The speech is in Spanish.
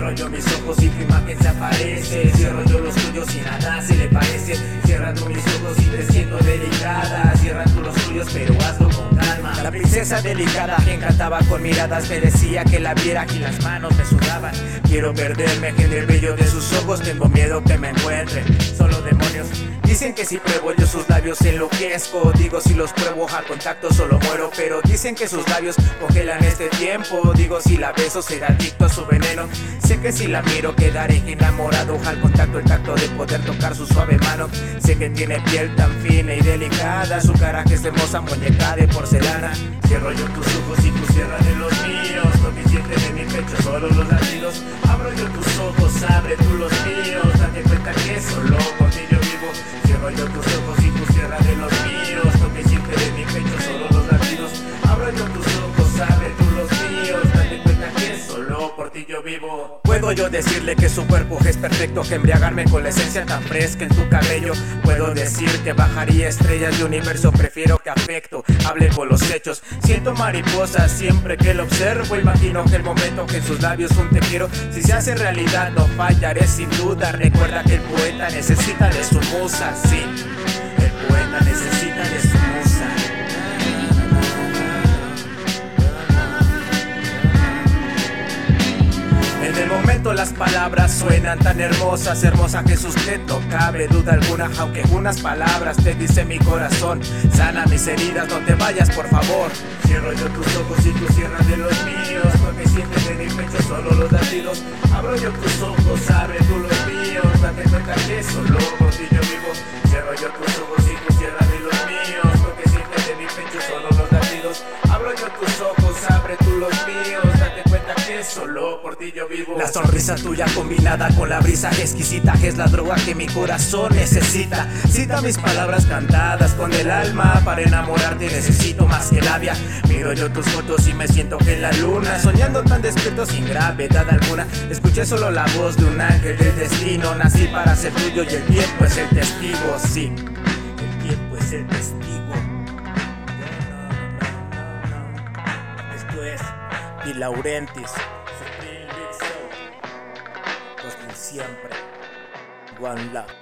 Cierro yo mis ojos y tu imagen se aparece. Cierro yo los tuyos y nada se Delicada que encantaba con miradas me decía que la viera y las manos me sudaban. Quiero perderme en el brillo de sus ojos. Tengo miedo que me encuentren. Solo demonios. Dicen que si pruebo yo sus labios enloquezco Digo si los pruebo al contacto solo muero Pero dicen que sus labios congelan este tiempo Digo si la beso será adicto a su veneno Sé que si la miro quedaré enamorado al contacto el tacto de poder tocar su suave mano Sé que tiene piel tan fina y delicada Su cara que es hermosa muñeca de porcelana Cierro yo tus ojos y tú cierras de los míos Lo que siente de mi pecho solo los latidos. Abro yo tus ojos, abre tú los míos. Date cuenta que solo Puedo yo decirle que su cuerpo es perfecto Que embriagarme con la esencia tan fresca en tu cabello. Puedo decir que bajaría estrellas de universo Prefiero que afecto, hable con los hechos. Siento mariposas siempre que lo observo Imagino que el momento que en sus labios un te quiero. Si se hace realidad no fallaré sin duda. Recuerda que el poeta necesita de su musa, sí las palabras suenan tan hermosas, hermosa que usted no cabe duda alguna, aunque unas palabras te dice mi corazón, sana mis heridas, no te vayas por favor. Cierro yo tus ojos y tú cierras de los míos, porque sientes en mi pecho solo los latidos. Abro yo tus ojos, abre tú los míos, date cuenta que solo por vivo. Cierro yo tus ojos y tú cierras de los míos, porque sientes en mi pecho solo los latidos. Abro yo tus ojos, abre tú los míos, solo por ti yo vivo. La sonrisa tuya combinada con la brisa exquisita que es la droga que mi corazón necesita. Cita mis palabras cantadas con el alma para enamorarte necesito más que labia. Miro yo tus fotos y me siento que en la luna soñando tan despierto sin gravedad alguna. Escuché solo la voz de un ángel del destino. Nací para ser tuyo y el tiempo es el testigo. Sí, el tiempo es el testigo. Di Laurentiis. Supreme. 2000 siempre. One Love.